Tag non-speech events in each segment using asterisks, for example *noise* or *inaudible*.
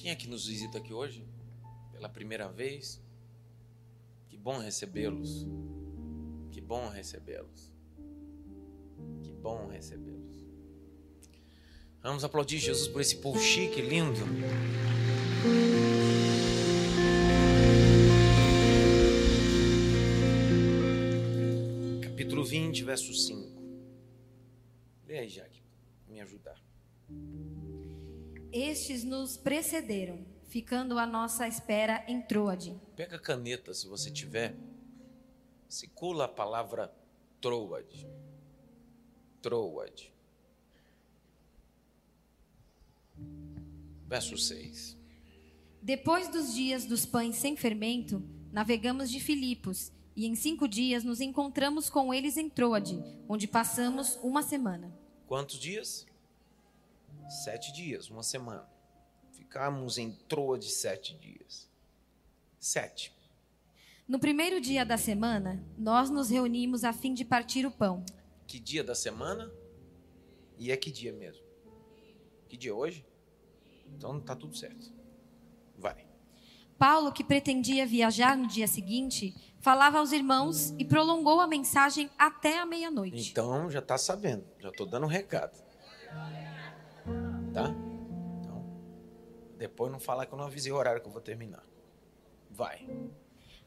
Quem é que nos visita aqui hoje? Pela primeira vez? Que bom recebê-los. Que bom recebê-los. Que bom recebê-los. Vamos aplaudir Jesus por esse povo chique, lindo. Capítulo 20, verso 5. Lê aí, Jaque, me ajudar. Estes nos precederam, ficando à nossa espera em Troade. Pega a caneta, se você tiver. Circula a palavra Troade. Troade. Verso 6. Depois dos dias dos pães sem fermento, navegamos de Filipos, e em cinco dias nos encontramos com eles em Troade, onde passamos uma semana. Quantos dias? Sete dias, uma semana. Ficamos em Troade sete dias. Sete. No primeiro dia da semana, nós nos reunimos a fim de partir o pão. Que dia da semana? E é que dia mesmo? Que dia hoje? Então tá tudo certo. Vai. Paulo, que pretendia viajar no dia seguinte, falava aos irmãos e prolongou a mensagem até a meia-noite. Então já tá sabendo, já tô dando um recado. Tá? Então, depois não falar que eu não avisei o horário que eu vou terminar. Vai.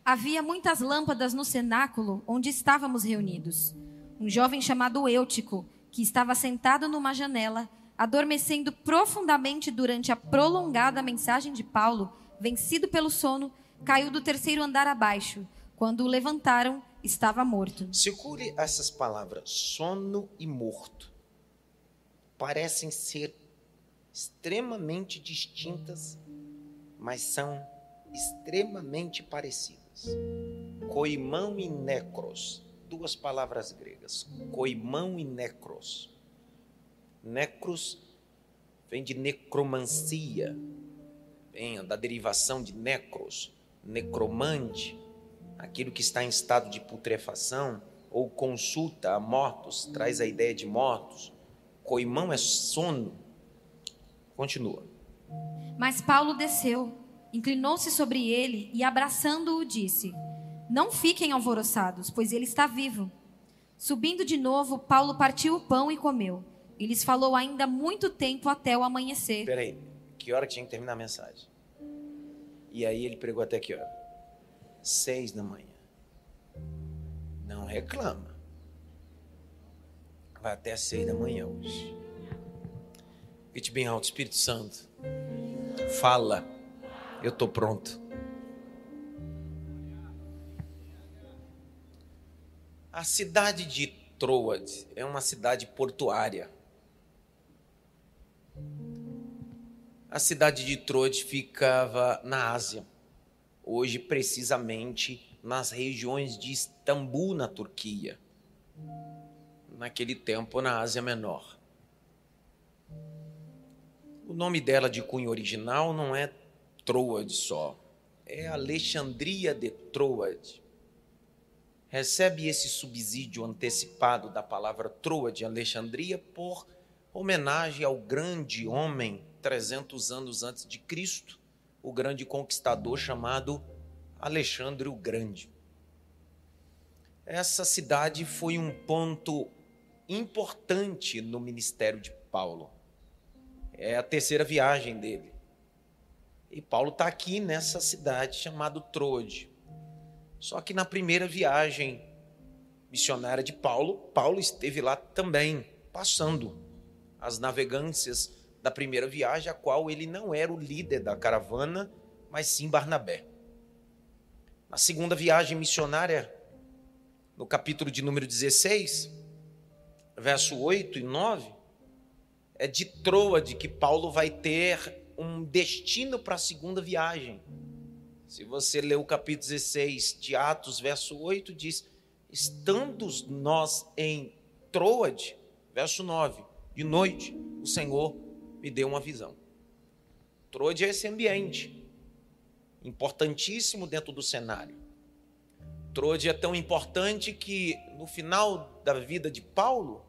Havia muitas lâmpadas no cenáculo onde estávamos reunidos. Um jovem chamado Eutico, que estava sentado numa janela, adormecendo profundamente durante a prolongada mensagem de Paulo, vencido pelo sono, caiu do terceiro andar abaixo. Quando o levantaram, estava morto. Circule essas palavras, sono e morto. Parecem ser extremamente distintas, mas são extremamente parecidas. Coimão e necros, duas palavras gregas. Coimão e necros. Necros vem de necromancia, vem da derivação de necros, necromante, aquilo que está em estado de putrefação ou consulta a mortos, traz a ideia de mortos. Coimão é sono. Continua. Mas Paulo desceu, inclinou-se sobre ele e, abraçando-o, disse: Não fiquem alvoroçados, pois ele está vivo. Subindo de novo, Paulo partiu o pão e comeu. E lhes falou ainda muito tempo até o amanhecer. Peraí, que hora que tinha que terminar a mensagem? E aí ele pregou até que hora? Seis da manhã. Não reclama. Vai até seis da manhã hoje. Grite bem alto, Espírito Santo. Fala. Eu estou pronto. A cidade de Troade é uma cidade portuária. A cidade de Troade ficava na Ásia, hoje precisamente nas regiões de Istambul, na Turquia. Naquele tempo, na Ásia Menor. O nome dela de cunho original não é Troade só, é Alexandria de Troade. Recebe esse subsídio antecipado da palavra Troade, Alexandria, por homenagem ao grande homem 300 anos antes de Cristo, o grande conquistador chamado Alexandre o Grande. Essa cidade foi um ponto importante no ministério de Paulo. É a terceira viagem dele. E Paulo está aqui nessa cidade chamada Troade. Só que na primeira viagem missionária de Paulo, Paulo esteve lá também, passando as navegâncias da primeira viagem, a qual ele não era o líder da caravana, mas sim Barnabé. Na segunda viagem missionária, no capítulo de número 16, verso 8 e 9, é de Troade que Paulo vai ter um destino para a segunda viagem. Se você ler o capítulo 16 de Atos, verso 8, diz: Estando nós em Troade, verso 9, de noite, o Senhor me deu uma visão. Troade é esse ambiente, importantíssimo dentro do cenário. Troade é tão importante que no final da vida de Paulo,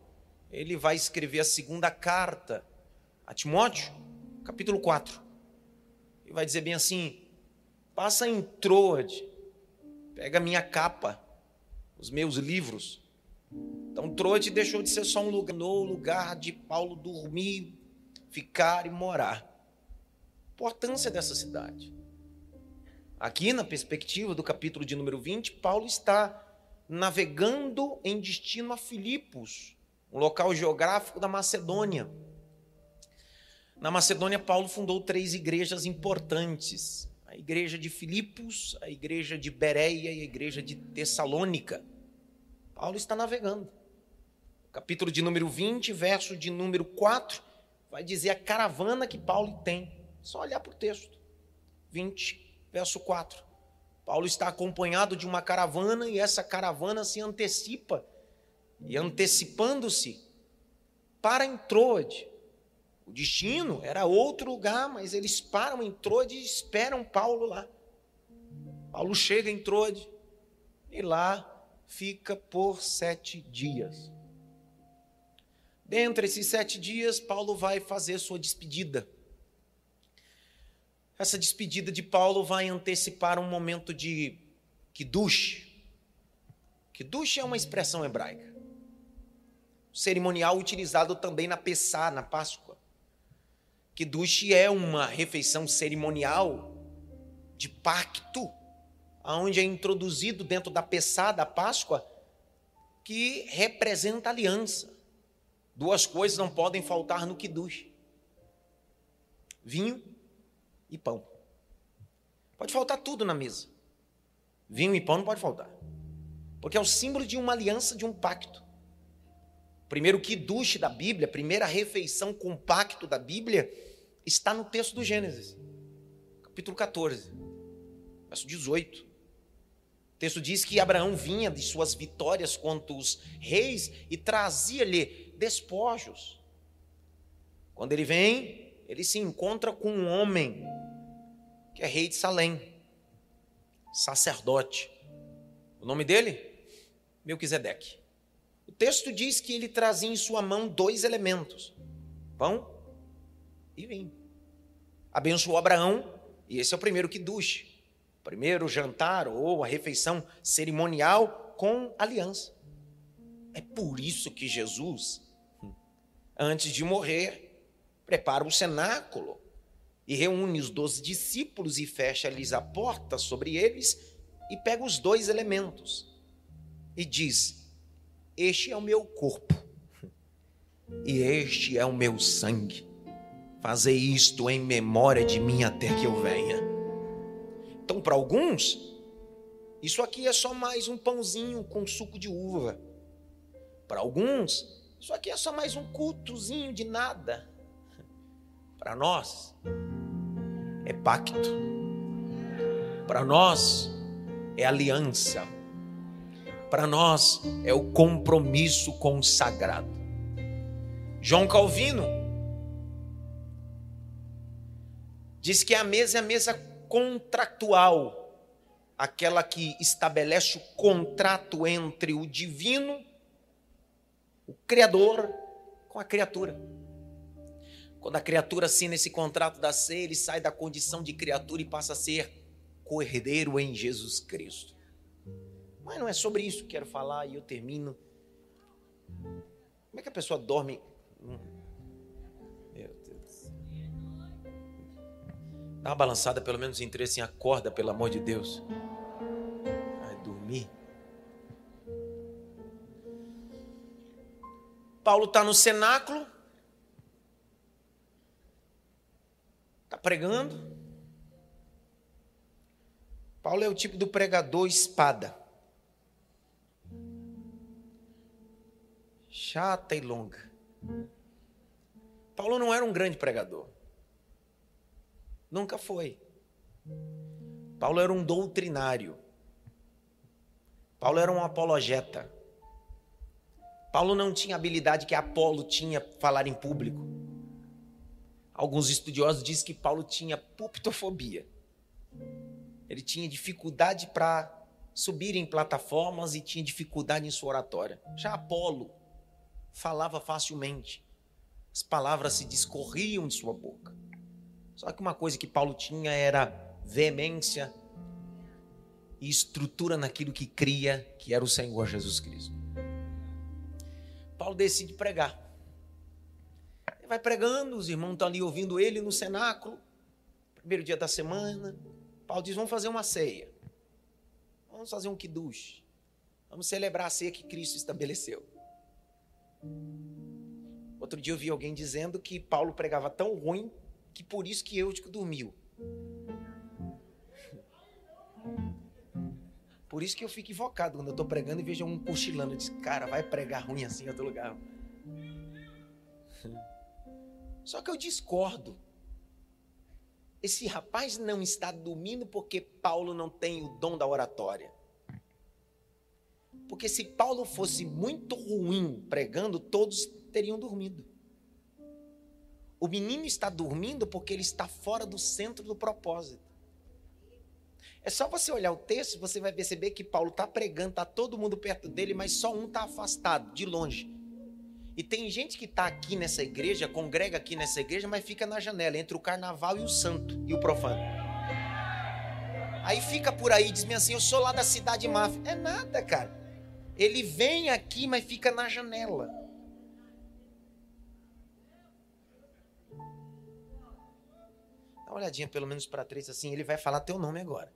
ele vai escrever a segunda carta a Timóteo, capítulo 4. e vai dizer bem assim: passa em Troade, pega minha capa, os meus livros. Então Troade deixou de ser só um lugar, no lugar de Paulo dormir, ficar e morar. Importância dessa cidade. Aqui, na perspectiva do capítulo de número 20, Paulo está navegando em destino a Filipos, um local geográfico da Macedônia. Na Macedônia, Paulo fundou três igrejas importantes: a igreja de Filipos, a igreja de Bereia e a igreja de Tessalônica. Paulo está navegando. Capítulo de número 20, verso de número 4, vai dizer a caravana que Paulo tem. Só olhar para o texto. 20, verso 4. Paulo está acompanhado de uma caravana e essa caravana se antecipa e antecipando-se para em Troade. O destino era outro lugar, mas eles param em Troade e esperam Paulo lá. Paulo chega em Troade e lá fica por sete dias. Dentre esses sete dias, Paulo vai fazer sua despedida. Essa despedida de Paulo vai antecipar um momento de kiddush. Kiddush é uma expressão hebraica. Cerimonial utilizado também na Pessá, na Páscoa. Kiddush é uma refeição cerimonial de pacto, onde é introduzido dentro da Pessá, da Páscoa, que representa aliança. Duas coisas não podem faltar no Kiddush: vinho e pão. Pode faltar tudo na mesa. Vinho e pão não pode faltar. Porque é o símbolo de uma aliança, de um pacto. Primeiro que duche da Bíblia, a primeira refeição com pacto da Bíblia, está no texto do Gênesis, capítulo 14, verso 18. O texto diz que Abraão vinha de suas vitórias contra os reis e trazia-lhe despojos. Quando ele vem, ele se encontra com um homem que é rei de Salém, sacerdote. O nome dele? Melquisedeque. O texto diz que ele trazia em sua mão dois elementos: pão e vinho. Abençoou Abraão, e esse é o primeiro que duche. Primeiro jantar ou a refeição cerimonial com aliança. É por isso que Jesus, antes de morrer, prepara o cenáculo e reúne os doze discípulos e fecha-lhes a porta sobre eles e pega os dois elementos e diz: Este é o meu corpo e este é o meu sangue. Fazei isto em memória de mim até que eu venha. Então, para alguns, isso aqui é só mais um pãozinho com suco de uva. Para alguns, isso aqui é só mais um cultozinho de nada. Para nós, é pacto. Para nós, é aliança. Para nós, é o compromisso consagrado. João Calvino diz que a mesa é a mesa contratual, aquela que estabelece o contrato entre o divino, o Criador, com a criatura. Quando a criatura assina esse contrato da ceia, ele sai da condição de criatura e passa a ser co-herdeiro em Jesus Cristo. Mas não é sobre isso que quero falar e eu termino. Como é que a pessoa dorme? Hum. Meu Deus. Dá uma balançada, pelo menos em três, assim, acorda, pelo amor de Deus. Vai dormir. Paulo está no cenáculo, pregando. Paulo é o tipo do pregador espada. Chata e longa. Paulo não era um grande pregador. Nunca foi. Paulo era um doutrinário. Paulo era um apologeta. Paulo não tinha a habilidade que Apolo tinha falar em público. Alguns estudiosos dizem que Paulo tinha pulpitofobia. Ele tinha dificuldade para subir em plataformas e tinha dificuldade em sua oratória. Já Apolo falava facilmente. As palavras se discorriam de sua boca. Só que uma coisa que Paulo tinha era veemência e estrutura naquilo que cria, que era o Senhor Jesus Cristo. Paulo decide pregar. Ele vai pregando, os irmãos estão ali ouvindo ele no cenáculo, primeiro dia da semana. Paulo diz: Vamos fazer uma ceia. Vamos fazer um kiddush. Vamos celebrar a ceia que Cristo estabeleceu. Outro dia eu vi alguém dizendo que Paulo pregava tão ruim que por isso que Eutico dormiu. Por isso que eu fico invocado quando eu estou pregando e vejo um cochilando. Disse, cara, vai pregar ruim assim em outro lugar. Só que eu discordo. Esse rapaz não está dormindo porque Paulo não tem o dom da oratória. Porque se Paulo fosse muito ruim pregando, todos teriam dormido. O menino está dormindo porque ele está fora do centro do propósito. É só você olhar o texto, você vai perceber que Paulo está pregando, está todo mundo perto dele, mas só um está afastado, de longe. E tem gente que está aqui nessa igreja, congrega aqui nessa igreja, mas fica na janela, entre o carnaval e o santo, e o profano. Aí fica por aí, diz-me assim, eu sou lá da cidade máfia. É nada, cara. Ele vem aqui, mas fica na janela. Dá uma olhadinha pelo menos para três assim, ele vai falar teu nome agora.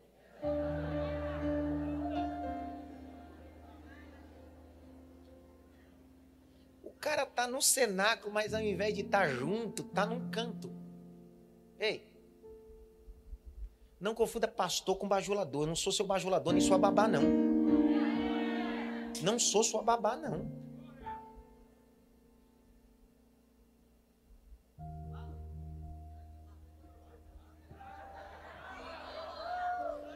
O cara tá no cenáculo, mas ao invés de estar tá junto, tá num canto. Ei, não confunda pastor com bajulador. Eu não sou seu bajulador nem sua babá, não. Não sou sua babá, não.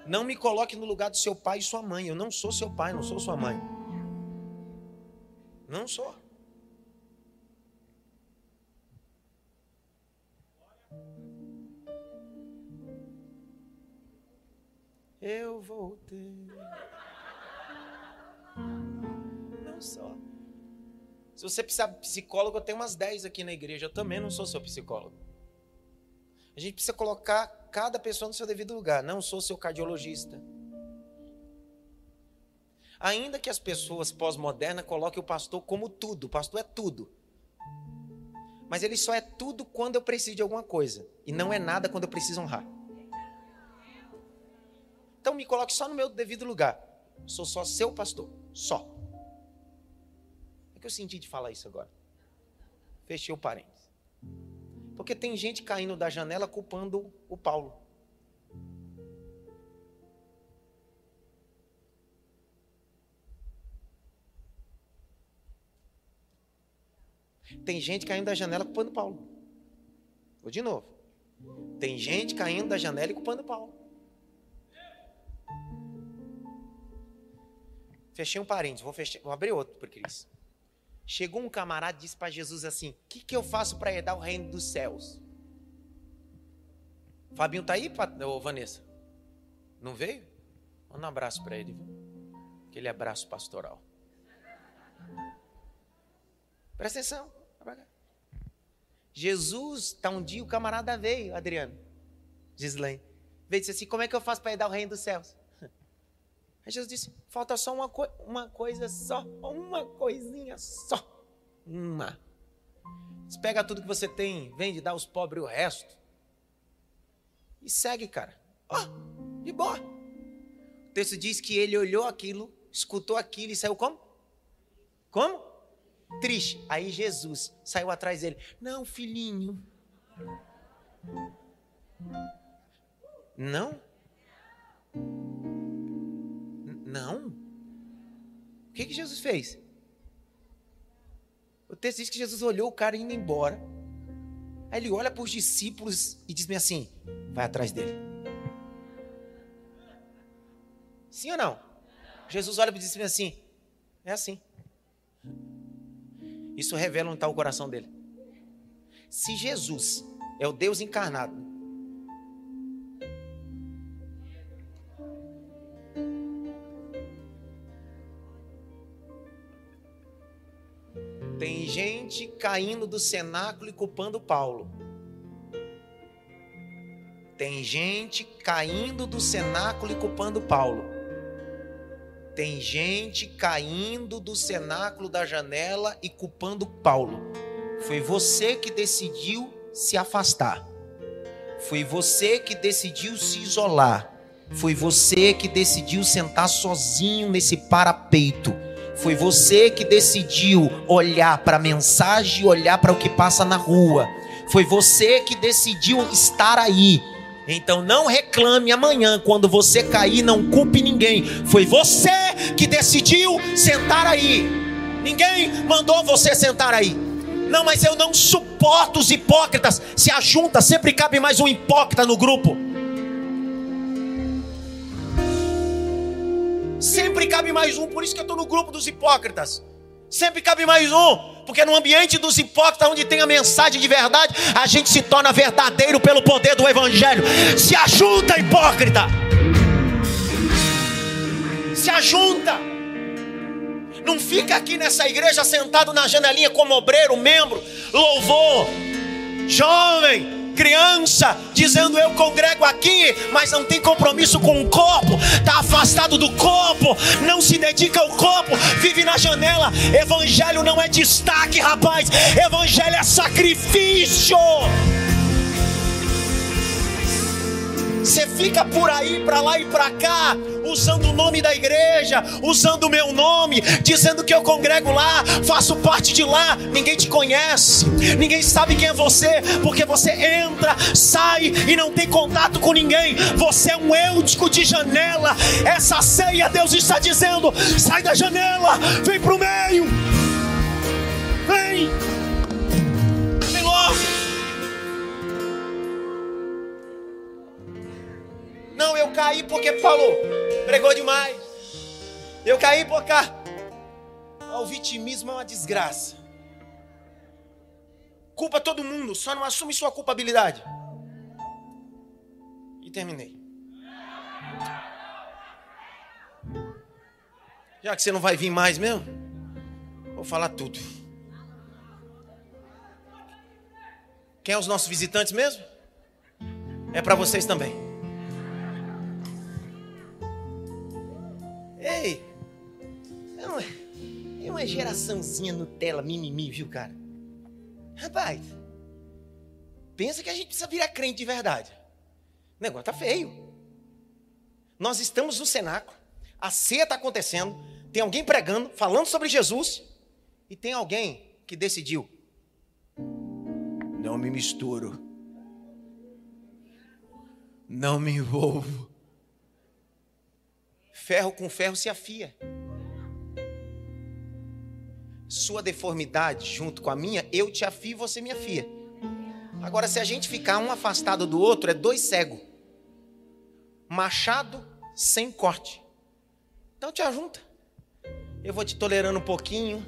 Não me coloque no lugar do seu pai e sua mãe. Eu não sou seu pai, não sou sua mãe. Não sou. Eu voltei. Sou. Se você precisar de psicólogo, eu tenho umas 10 aqui na igreja. Eu também não sou seu psicólogo. A gente precisa colocar cada pessoa no seu devido lugar. Não sou seu cardiologista. Ainda que as pessoas pós-modernas coloquem o pastor como tudo, o pastor é tudo. Mas ele só é tudo quando eu preciso de alguma coisa. E não é nada quando eu preciso honrar. Então me coloque só no meu devido lugar. Sou só seu pastor. Só. Que eu senti de falar isso agora. Fechei o parênteses. Porque tem gente caindo da janela culpando o Paulo. Tem gente caindo da janela culpando Paulo. Vou de novo. Tem gente caindo da janela e culpando Paulo. Fechei um parênteses, vou, fechar, vou abrir outro para Cris. Chegou um camarada e disse para Jesus assim: O que, que eu faço para herdar o reino dos céus? Fabinho tá aí, ô, Vanessa? Não veio? Manda um abraço para ele? Aquele abraço pastoral. Presta atenção. Jesus, tá um dia o camarada veio, Adriano, Gislaine. Veio e disse assim: Como é que eu faço para herdar o reino dos céus? Aí Jesus disse: falta só uma, co uma coisa só, uma coisinha só. Uma. Você pega tudo que você tem, vende, dá aos pobres o resto. E segue, cara. Ó, oh, de boa. O texto diz que ele olhou aquilo, escutou aquilo e saiu como? Como? Triste. Aí Jesus saiu atrás dele. Não, filhinho. Não? Não. O que, que Jesus fez? O texto diz que Jesus olhou o cara indo embora. Aí ele olha para os discípulos e diz-me assim: vai atrás dele. Sim ou não? Jesus olha para os discípulos assim: é assim. Isso revela onde está o coração dele. Se Jesus é o Deus encarnado, caindo do cenáculo e culpando Paulo. Tem gente caindo do cenáculo e culpando Paulo. Tem gente caindo do cenáculo da janela e culpando Paulo. Foi você que decidiu se afastar. Foi você que decidiu se isolar. Foi você que decidiu sentar sozinho nesse parapeito. Foi você que decidiu olhar para a mensagem, olhar para o que passa na rua. Foi você que decidiu estar aí. Então não reclame amanhã quando você cair, não culpe ninguém. Foi você que decidiu sentar aí. Ninguém mandou você sentar aí. Não, mas eu não suporto os hipócritas. Se ajunta, sempre cabe mais um hipócrita no grupo. Sempre cabe mais um, por isso que eu estou no grupo dos hipócritas. Sempre cabe mais um, porque no ambiente dos hipócritas, onde tem a mensagem de verdade, a gente se torna verdadeiro pelo poder do Evangelho. Se ajunta, hipócrita! Se ajunta! Não fica aqui nessa igreja sentado na janelinha como obreiro, membro, louvor, jovem, criança, dizendo eu congrego aqui, mas não tem compromisso com o corpo, está afastado do corpo, não se dedica ao corpo, vive na janela. Evangelho não é destaque, rapaz, evangelho é sacrifício. Você fica por aí, para lá e para cá, usando o nome da igreja, usando o meu nome, dizendo que eu congrego lá, faço parte de lá. Ninguém te conhece, ninguém sabe quem é você, porque você entra, sai e não tem contato com ninguém. Você é um eutico de janela. Essa ceia, Deus está dizendo: sai da janela, vem para o meio. Vem, caí porque falou, pregou demais. Eu caí por cá. O vitimismo é uma desgraça. Culpa todo mundo, só não assume sua culpabilidade. E terminei. Já que você não vai vir mais mesmo, vou falar tudo. Quem é os nossos visitantes mesmo? É para vocês também. Ei, é uma, é uma geraçãozinha Nutella mimimi, viu, cara? Rapaz, pensa que a gente precisa virar crente de verdade. O negócio tá feio. Nós estamos no cenáculo, a ceia está acontecendo, tem alguém pregando, falando sobre Jesus, e tem alguém que decidiu: não me misturo, não me envolvo ferro com ferro se afia. Sua deformidade junto com a minha, eu te afio e você me afia. Agora, se a gente ficar um afastado do outro, é dois cegos. Machado sem corte. Então te ajunta. Eu vou te tolerando um pouquinho,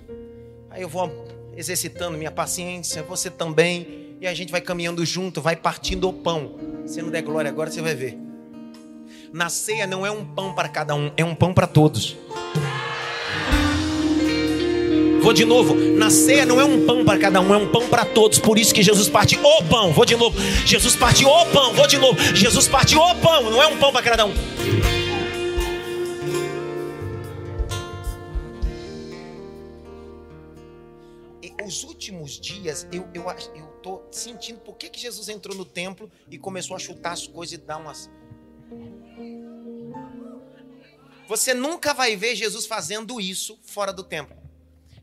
aí eu vou exercitando minha paciência, você também, e a gente vai caminhando junto, vai partindo o pão. Se não der glória agora, você vai ver. Na ceia não é um pão para cada um, é um pão para todos. Vou de novo. Na ceia não é um pão para cada um, é um pão para todos. Por isso que Jesus parte o pão. Vou de novo. Jesus parte o pão. Vou de novo. Jesus parte o pão. Não é um pão para cada um. Os últimos dias eu eu eu tô sentindo por que, que Jesus entrou no templo e começou a chutar as coisas e dar umas você nunca vai ver Jesus fazendo isso fora do templo.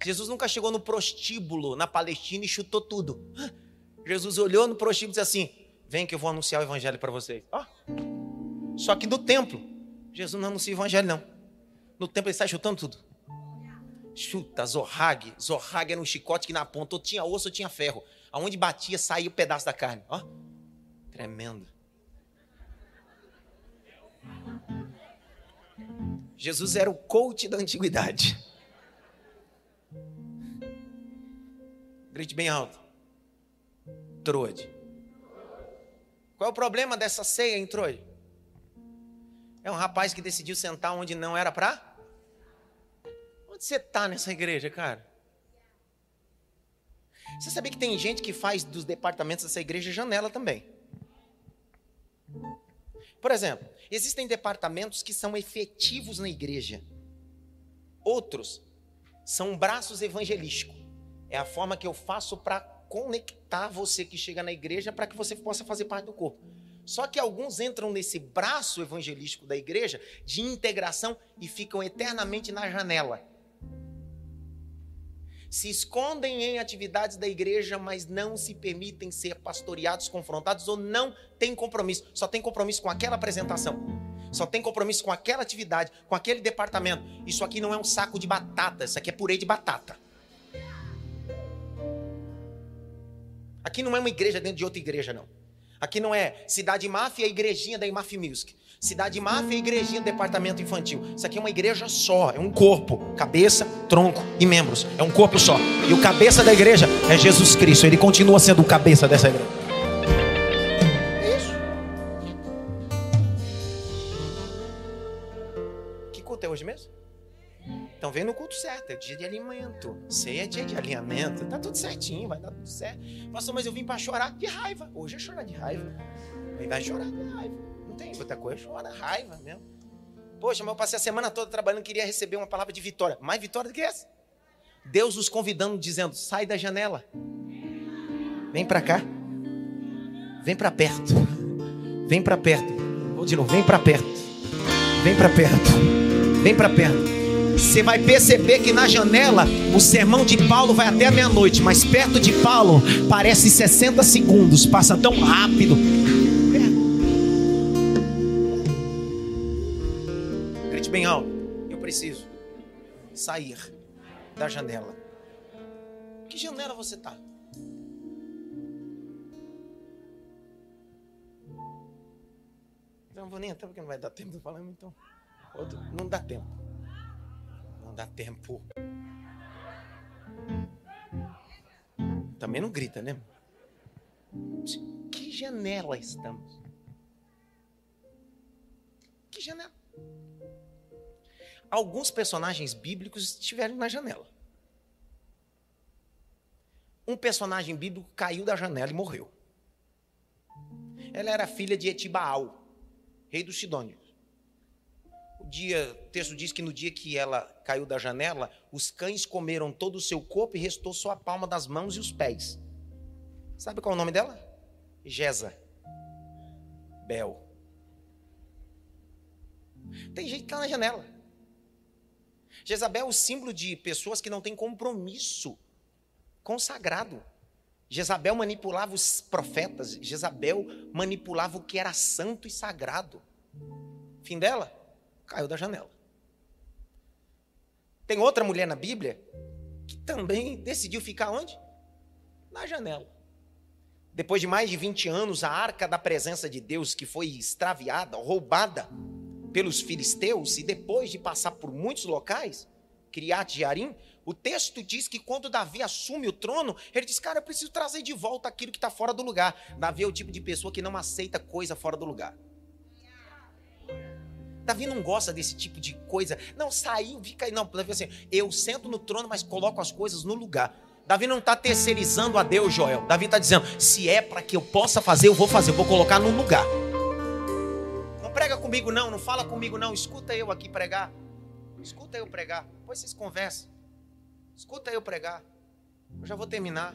Jesus nunca chegou no prostíbulo na Palestina e chutou tudo. Jesus olhou no prostíbulo e disse assim: Vem que eu vou anunciar o evangelho para vocês. Oh. Só que no templo, Jesus não anuncia o evangelho, não. No templo ele sai chutando tudo. Chuta, zorrague. Zorrague era um chicote que na ponta ou tinha osso ou tinha ferro. Aonde batia, saía o um pedaço da carne. Ó, oh. tremendo. Jesus era o coach da antiguidade. Grite bem alto. Troade. Qual é o problema dessa ceia em Troade? É um rapaz que decidiu sentar onde não era para? Onde você está nessa igreja, cara? Você sabia que tem gente que faz dos departamentos dessa igreja janela também? Por exemplo, existem departamentos que são efetivos na igreja. Outros são braços evangelísticos. É a forma que eu faço para conectar você que chega na igreja para que você possa fazer parte do corpo. Só que alguns entram nesse braço evangelístico da igreja de integração e ficam eternamente na janela. Se escondem em atividades da igreja, mas não se permitem ser pastoreados, confrontados ou não têm compromisso. Só tem compromisso com aquela apresentação. Só tem compromisso com aquela atividade, com aquele departamento. Isso aqui não é um saco de batata, isso aqui é purê de batata. Aqui não é uma igreja dentro de outra igreja, não. Aqui não é Cidade Máfia, a igrejinha da Imaf Music. Cidade Máfia, a igrejinha do departamento infantil. Isso aqui é uma igreja só, é um corpo, cabeça, tronco e membros. É um corpo só. E o cabeça da igreja é Jesus Cristo. Ele continua sendo o cabeça dessa igreja. É isso. Que culto é hoje mesmo? Então vem no culto certo, é dia de alimento. Ceia é dia de alinhamento. Tá tudo certinho, vai dar tudo certo. Pastor, mas eu vim para chorar de raiva. Hoje é chorar de raiva. Vai chorar de raiva. Não tem outra coisa, chora raiva mesmo. Poxa, mas eu passei a semana toda trabalhando, queria receber uma palavra de vitória. Mais vitória do que essa? Deus nos convidando, dizendo: sai da janela. Vem para cá. Vem para perto. Vem para perto. Vou de novo, vem para perto. Vem para perto. Vem para perto. Você vai perceber que na janela o sermão de Paulo vai até meia-noite, mas perto de Paulo parece 60 segundos, passa tão rápido. Grite bem alto. Eu preciso sair da janela. Que janela você está? Não vou nem entrar porque não vai dar tempo de falar, então. Outro, não dá tempo. Dá tempo. Também não grita, né? Que janela estamos? Que janela? Alguns personagens bíblicos estiveram na janela. Um personagem bíblico caiu da janela e morreu. Ela era filha de Etibaal, rei dos Sidônios dia, o texto diz que no dia que ela caiu da janela, os cães comeram todo o seu corpo e restou só a palma das mãos e os pés. Sabe qual é o nome dela? Jeza. Bel. Tem gente que está na janela. Jezabel é o símbolo de pessoas que não têm compromisso consagrado. Jezabel manipulava os profetas, Jezabel manipulava o que era santo e sagrado. Fim dela? Caiu da janela. Tem outra mulher na Bíblia que também decidiu ficar onde? Na janela. Depois de mais de 20 anos, a arca da presença de Deus, que foi extraviada, roubada pelos filisteus, e depois de passar por muitos locais, Criat Jearim, o texto diz que quando Davi assume o trono, ele diz: Cara, eu preciso trazer de volta aquilo que está fora do lugar. Davi é o tipo de pessoa que não aceita coisa fora do lugar. Davi não gosta desse tipo de coisa. Não, saiu, fica aí. Não, Davi assim, eu sento no trono, mas coloco as coisas no lugar. Davi não está terceirizando a Deus, Joel. Davi está dizendo: se é para que eu possa fazer, eu vou fazer, eu vou colocar no lugar. Não prega comigo, não, não fala comigo, não. Escuta eu aqui pregar. Escuta eu pregar. Depois vocês conversam. Escuta eu pregar. Eu já vou terminar.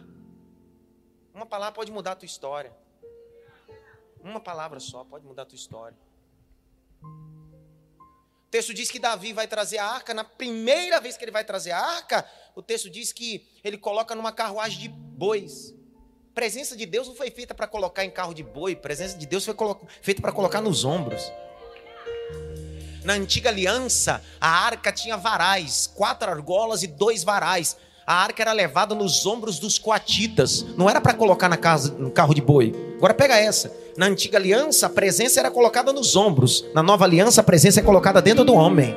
Uma palavra pode mudar a tua história. Uma palavra só pode mudar a tua história texto diz que Davi vai trazer a arca, na primeira vez que ele vai trazer a arca, o texto diz que ele coloca numa carruagem de bois. presença de Deus não foi feita para colocar em carro de boi, presença de Deus foi feita para colocar nos ombros. Na antiga aliança, a arca tinha varais, quatro argolas e dois varais. A arca era levada nos ombros dos coatitas, não era para colocar na casa, no carro de boi. Agora pega essa. Na antiga aliança, a presença era colocada nos ombros. Na nova aliança, a presença é colocada dentro do homem.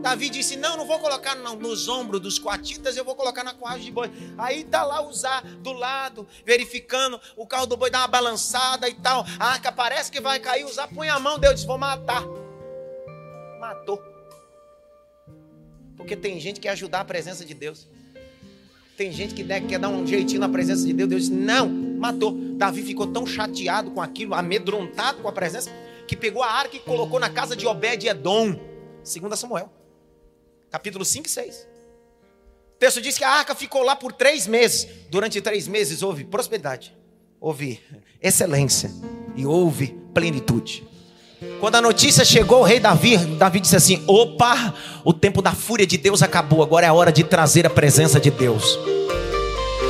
Davi disse: Não, não vou colocar nos ombros dos coatitas, eu vou colocar na carruagem de boi. Aí tá lá usar do lado, verificando, o carro do boi dá uma balançada e tal. A arca parece que vai cair, usar, põe a mão, Deus disse: Vou matar. Matou. Porque tem gente que quer ajudar a presença de Deus. Tem gente que quer dar um jeitinho na presença de Deus. Deus disse: Não, matou. Davi ficou tão chateado com aquilo, amedrontado com a presença, que pegou a arca e colocou na casa de Obed-Edom. 2 Samuel, capítulo 5 e 6. O texto diz que a arca ficou lá por três meses. Durante três meses houve prosperidade, houve excelência e houve plenitude. Quando a notícia chegou, o rei Davi, Davi disse assim: opa, o tempo da fúria de Deus acabou, agora é a hora de trazer a presença de Deus.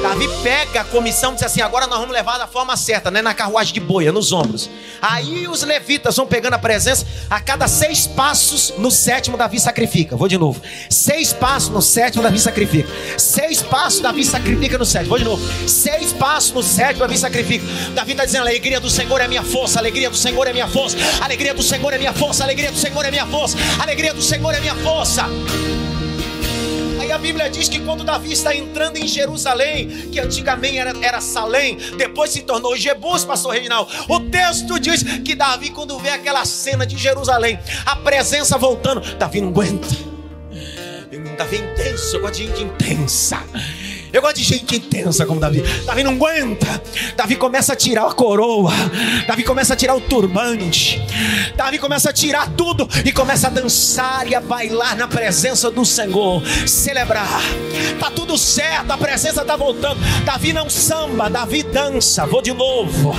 Davi pega a comissão e diz assim: agora nós vamos levar da forma certa, né? Na carruagem de boia, nos ombros. Aí os levitas vão pegando a presença, a cada seis passos, no sétimo, Davi sacrifica. Vou de novo. Seis passos no sétimo, Davi sacrifica. Seis passos, Davi sacrifica no sétimo. Vou de novo. Seis passos no sétimo, Davi sacrifica. Davi está dizendo: a alegria do Senhor é minha força, alegria do Senhor é minha força, alegria do Senhor é minha força, alegria do Senhor é minha força, alegria do Senhor é minha força. Aí a Bíblia diz que quando Davi está entrando em Jerusalém, que antigamente era, era Salém, depois se tornou Jebus, pastor Reinaldo. O texto diz que Davi, quando vê aquela cena de Jerusalém, a presença voltando, Davi não aguenta. Davi é intenso, eu gosto de gente intensa. Eu gosto de gente intensa como Davi. Davi não aguenta. Davi começa a tirar a coroa. Davi começa a tirar o turbante. Davi começa a tirar tudo e começa a dançar e a bailar na presença do Senhor. Celebrar. Tá tudo certo, a presença tá voltando. Davi não samba, Davi dança. Vou de novo.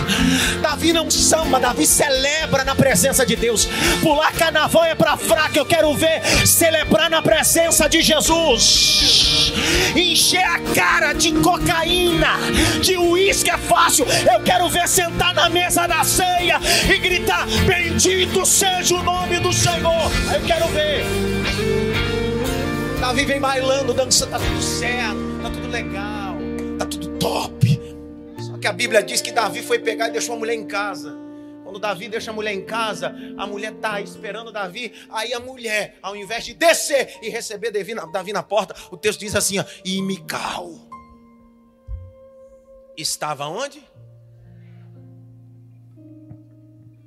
Davi não samba, Davi celebra na presença de Deus. Pular carnaval é para fraco. Eu quero ver celebrar na presença de Jesus. Encher a cara de cocaína, de uísque é fácil. Eu quero ver sentar na mesa da ceia e gritar: Bendito seja o nome do Senhor. Eu quero ver. Davi vem bailando, dançando, tá tudo certo, tá tudo legal, tá tudo top. Só que a Bíblia diz que Davi foi pegar e deixou a mulher em casa. Quando Davi deixa a mulher em casa, a mulher está esperando Davi. Aí a mulher, ao invés de descer e receber Davi na, porta, o texto diz assim: e Mical estava onde?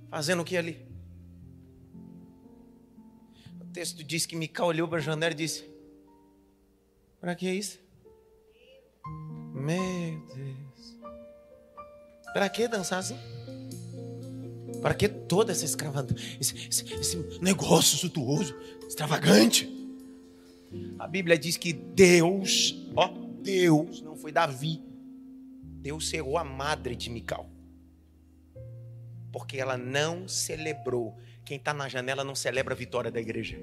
Fazendo o que ali? O texto diz que Mical olhou para a janela e disse: Para que isso? Meu Deus. Para que dançar assim? Para que toda essa escravandão, esse, esse, esse negócio suntuoso, extravagante? A Bíblia diz que Deus, ó, Deus, não foi Davi, Deus errou a madre de Mical. Porque ela não celebrou. Quem está na janela não celebra a vitória da igreja.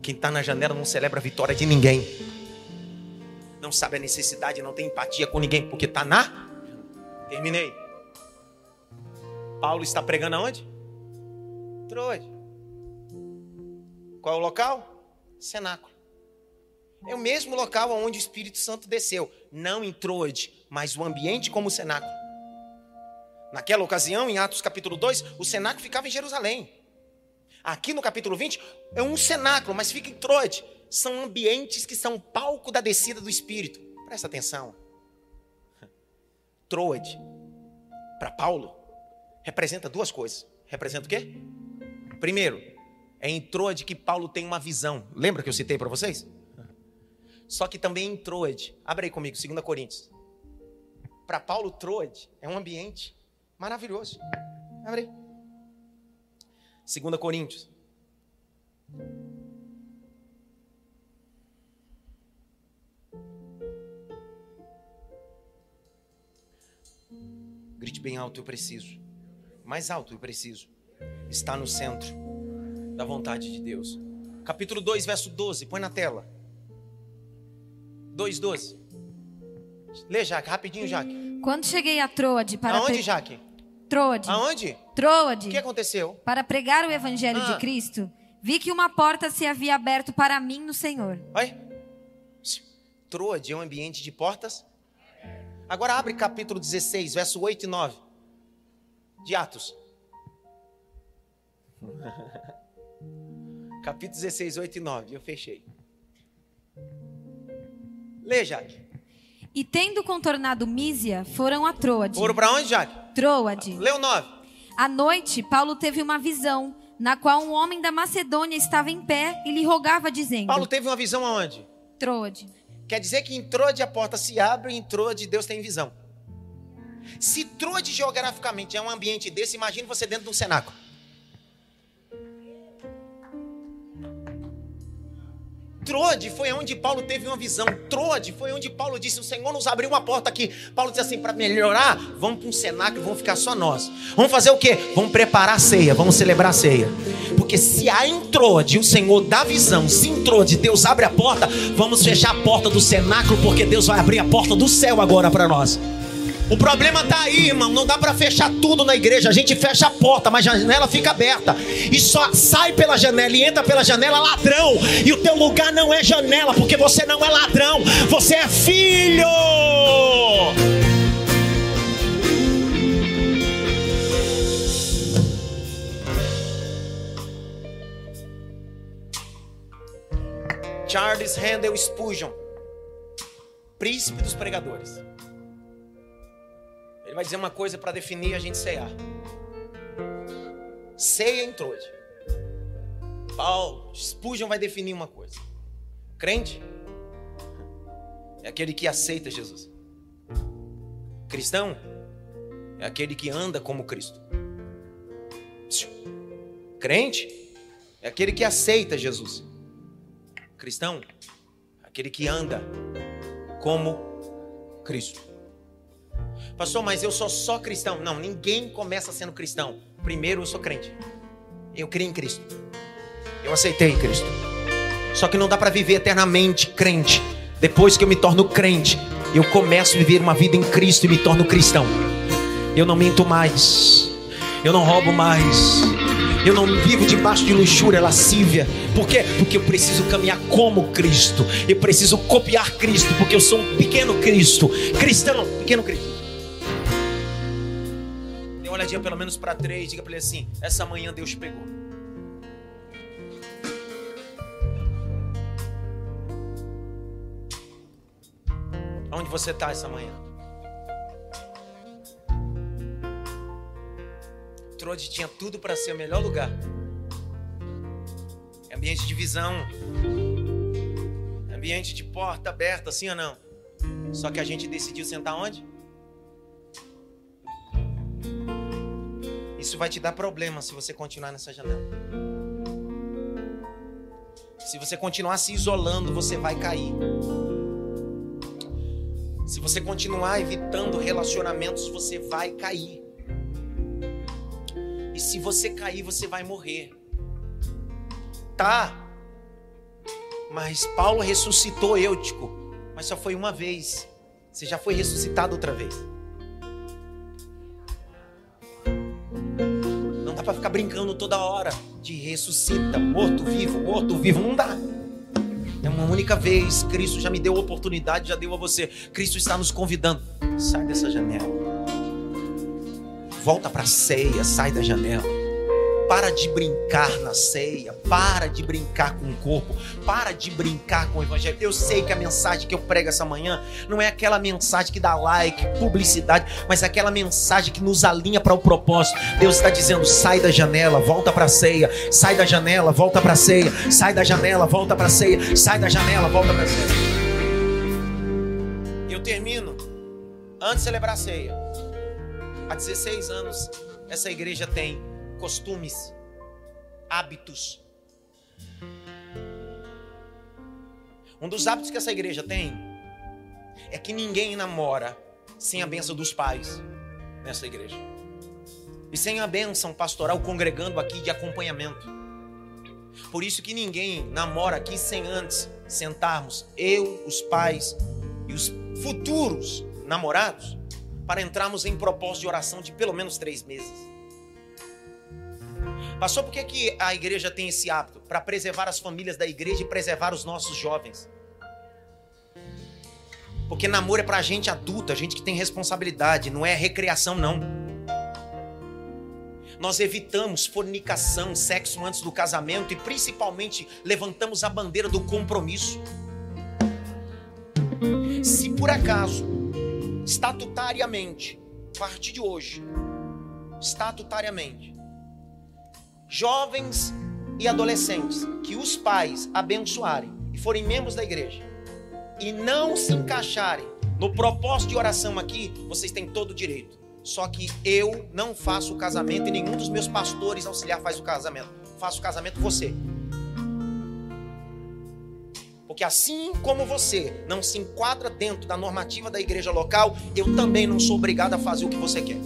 Quem está na janela não celebra a vitória de ninguém. Não sabe a necessidade, não tem empatia com ninguém, porque está na. Terminei. Paulo está pregando aonde? Troade. Qual é o local? Cenáculo. É o mesmo local onde o Espírito Santo desceu. Não em Troade, mas o ambiente como o cenáculo. Naquela ocasião, em Atos capítulo 2, o cenáculo ficava em Jerusalém. Aqui no capítulo 20, é um cenáculo, mas fica em Troade. São ambientes que são palco da descida do Espírito. Presta atenção. Troade, para Paulo, representa duas coisas. Representa o quê? Primeiro, é em que Paulo tem uma visão. Lembra que eu citei para vocês? Só que também em Troade. Abre aí comigo, 2 Coríntios. Para Paulo, Troade é um ambiente maravilhoso. Abre aí. 2 Coríntios. Grite bem alto, eu preciso mais alto e preciso, está no centro da vontade de Deus. Capítulo 2, verso 12, põe na tela. 2, 12. Lê, Jaque, rapidinho, Jaque. Quando cheguei a Troade para. Aonde, pre... Jaque? Troade. Aonde? Troade. O que aconteceu? Para pregar o evangelho ah. de Cristo, vi que uma porta se havia aberto para mim no Senhor. Oi? Troade é um ambiente de portas. Agora abre capítulo 16, verso 8 e 9 de Atos. *laughs* Capítulo 16, 8 e 9. Eu fechei. Lê, Jaque. E tendo contornado Mísia, foram a Troade. Foram para onde, Jaque? Troade. O 9. À noite, Paulo teve uma visão, na qual um homem da Macedônia estava em pé e lhe rogava, dizendo: Paulo teve uma visão aonde? Troade. Quer dizer que em Troade a porta se abre e em Troade Deus tem visão. Se Troade geograficamente é um ambiente desse, imagine você dentro de um cenáculo. Troade foi onde Paulo teve uma visão. Troade foi onde Paulo disse: O Senhor nos abriu uma porta aqui. Paulo disse assim: para melhorar, vamos para um cenáculo, vamos ficar só nós. Vamos fazer o quê? Vamos preparar a ceia, vamos celebrar a ceia. Porque se há em Troade o Senhor dá visão, se em Troade Deus abre a porta, vamos fechar a porta do cenáculo, porque Deus vai abrir a porta do céu agora para nós. O problema está aí, irmão. Não dá para fechar tudo na igreja. A gente fecha a porta, mas a janela fica aberta. E só sai pela janela e entra pela janela ladrão. E o teu lugar não é janela, porque você não é ladrão. Você é filho. Charles Handel Spurgeon, príncipe dos pregadores. Ele vai dizer uma coisa para definir a gente cear. Ceia em Trode. Paulo, Spurgeon vai definir uma coisa. Crente é aquele que aceita Jesus. Cristão é aquele que anda como Cristo. Crente é aquele que aceita Jesus. Cristão é aquele que anda como Cristo. Pastor, mas eu sou só cristão. Não, ninguém começa sendo cristão. Primeiro eu sou crente. Eu creio em Cristo. Eu aceitei Cristo. Só que não dá para viver eternamente crente. Depois que eu me torno crente, eu começo a viver uma vida em Cristo e me torno cristão. Eu não minto mais. Eu não roubo mais. Eu não vivo debaixo de luxúria, lascívia. Por quê? Porque eu preciso caminhar como Cristo. Eu preciso copiar Cristo, porque eu sou um pequeno Cristo. Cristão, pequeno Cristo olhadinha pelo menos para três, diga para ele assim: essa manhã Deus pegou. Onde você está essa manhã? Trode tinha tudo para ser o melhor lugar. Ambiente de visão. Ambiente de porta aberta, sim ou não? Só que a gente decidiu sentar onde? Isso vai te dar problema se você continuar nessa janela. Se você continuar se isolando, você vai cair. Se você continuar evitando relacionamentos, você vai cair. E se você cair, você vai morrer. Tá. Mas Paulo ressuscitou Eutico, mas só foi uma vez. Você já foi ressuscitado outra vez. Dá para ficar brincando toda hora de ressuscita, morto vivo, morto vivo, não dá. É uma única vez, Cristo já me deu a oportunidade, já deu a você. Cristo está nos convidando. Sai dessa janela. Volta para a ceia, sai da janela. Para de brincar na ceia, para de brincar com o corpo, para de brincar com o evangelho. Eu sei que a mensagem que eu prego essa manhã não é aquela mensagem que dá like, publicidade, mas é aquela mensagem que nos alinha para o propósito. Deus está dizendo: sai da janela, volta para a ceia, sai da janela, volta para a ceia, sai da janela, volta para a ceia, sai da janela, volta para a ceia. Eu termino antes de celebrar a ceia. Há 16 anos essa igreja tem costumes, hábitos. Um dos hábitos que essa igreja tem é que ninguém namora sem a benção dos pais nessa igreja. E sem a bênção pastoral congregando aqui de acompanhamento. Por isso que ninguém namora aqui sem antes sentarmos eu, os pais e os futuros namorados para entrarmos em propósito de oração de pelo menos três meses. Pastor, por que, que a igreja tem esse hábito? Para preservar as famílias da igreja e preservar os nossos jovens. Porque namoro é para gente adulta, gente que tem responsabilidade, não é recreação, não. Nós evitamos fornicação, sexo antes do casamento e principalmente levantamos a bandeira do compromisso. Se por acaso, estatutariamente, a partir de hoje, estatutariamente, jovens e adolescentes que os pais abençoarem e forem membros da igreja e não se encaixarem no propósito de oração aqui, vocês têm todo o direito Só que eu não faço o casamento e nenhum dos meus pastores auxiliar faz o casamento. Faço o casamento você. Porque assim como você não se enquadra dentro da normativa da igreja local, eu também não sou obrigado a fazer o que você quer.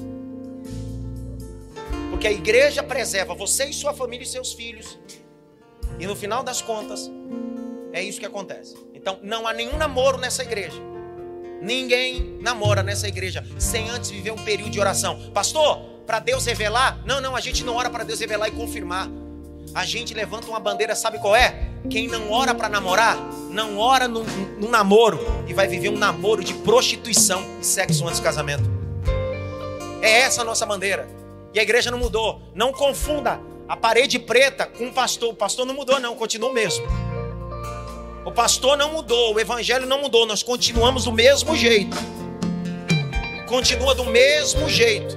Porque a igreja preserva você e sua família e seus filhos. E no final das contas, é isso que acontece. Então, não há nenhum namoro nessa igreja. Ninguém namora nessa igreja sem antes viver um período de oração. Pastor, para Deus revelar? Não, não, a gente não ora para Deus revelar e confirmar. A gente levanta uma bandeira, sabe qual é? Quem não ora para namorar, não ora no, no namoro e vai viver um namoro de prostituição e sexo antes do casamento. É essa a nossa bandeira. E a igreja não mudou. Não confunda a parede preta com o pastor. O pastor não mudou, não, continua o mesmo. O pastor não mudou, o evangelho não mudou, nós continuamos do mesmo jeito. Continua do mesmo jeito.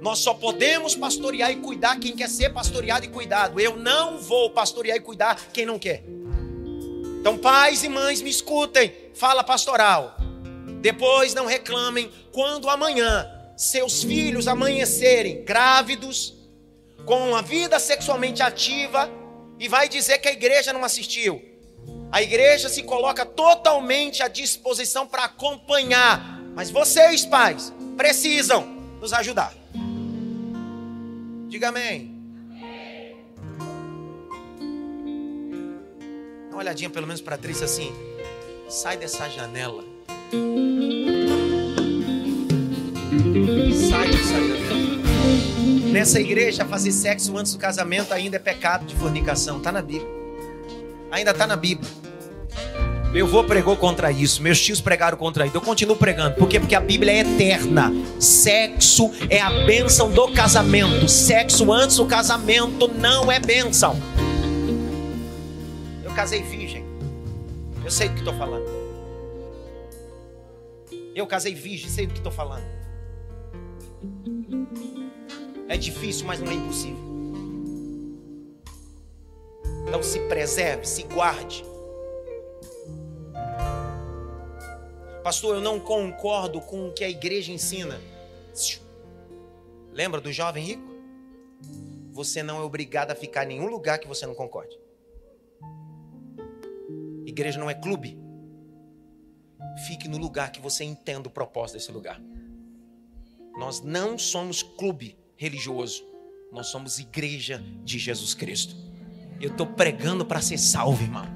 Nós só podemos pastorear e cuidar quem quer ser pastoreado e cuidado. Eu não vou pastorear e cuidar quem não quer. Então, pais e mães, me escutem. Fala pastoral. Depois não reclamem quando amanhã seus filhos amanhecerem grávidos, com a vida sexualmente ativa, e vai dizer que a igreja não assistiu. A igreja se coloca totalmente à disposição para acompanhar. Mas vocês, pais, precisam nos ajudar. Diga amém. Dá uma olhadinha pelo menos para a atriz assim. Sai dessa janela. Sai dessa janela. Nessa igreja, fazer sexo antes do casamento ainda é pecado de fornicação. Está na Bíblia. Ainda está na Bíblia. Meu avô pregou contra isso, meus tios pregaram contra isso. Eu continuo pregando. Por quê? Porque a Bíblia é eterna. Sexo é a bênção do casamento. Sexo antes do casamento não é bênção. Eu casei virgem. Eu sei do que estou falando. Eu casei virgem, sei do que estou falando. É difícil, mas não é impossível. Então se preserve, se guarde. Pastor, eu não concordo com o que a igreja ensina. Lembra do jovem rico? Você não é obrigado a ficar em nenhum lugar que você não concorde. Igreja não é clube. Fique no lugar que você entenda o propósito desse lugar. Nós não somos clube religioso. Nós somos igreja de Jesus Cristo. Eu estou pregando para ser salvo, irmão.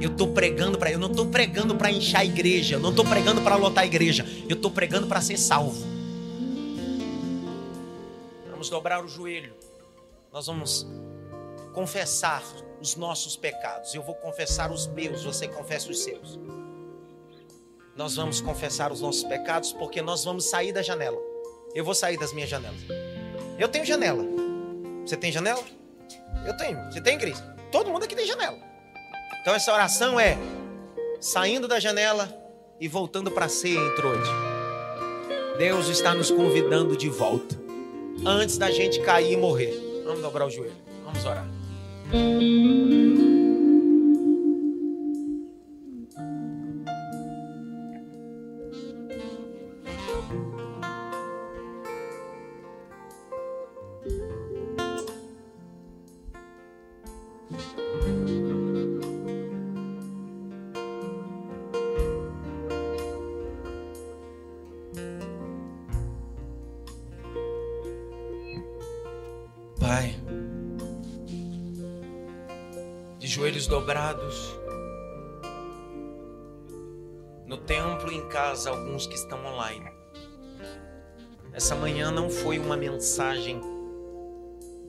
Eu estou pregando para, eu não estou pregando para inchar a igreja, eu não estou pregando para lotar a igreja, eu estou pregando para ser salvo. Vamos dobrar o joelho. Nós vamos confessar os nossos pecados. Eu vou confessar os meus, você confessa os seus. Nós vamos confessar os nossos pecados porque nós vamos sair da janela. Eu vou sair das minhas janelas. Eu tenho janela. Você tem janela? Eu tenho. Você tem, Cris? Todo mundo aqui tem janela. Então essa oração é saindo da janela e voltando para a ceia Trode. Deus está nos convidando de volta. Antes da gente cair e morrer. Vamos dobrar o joelho. Vamos orar.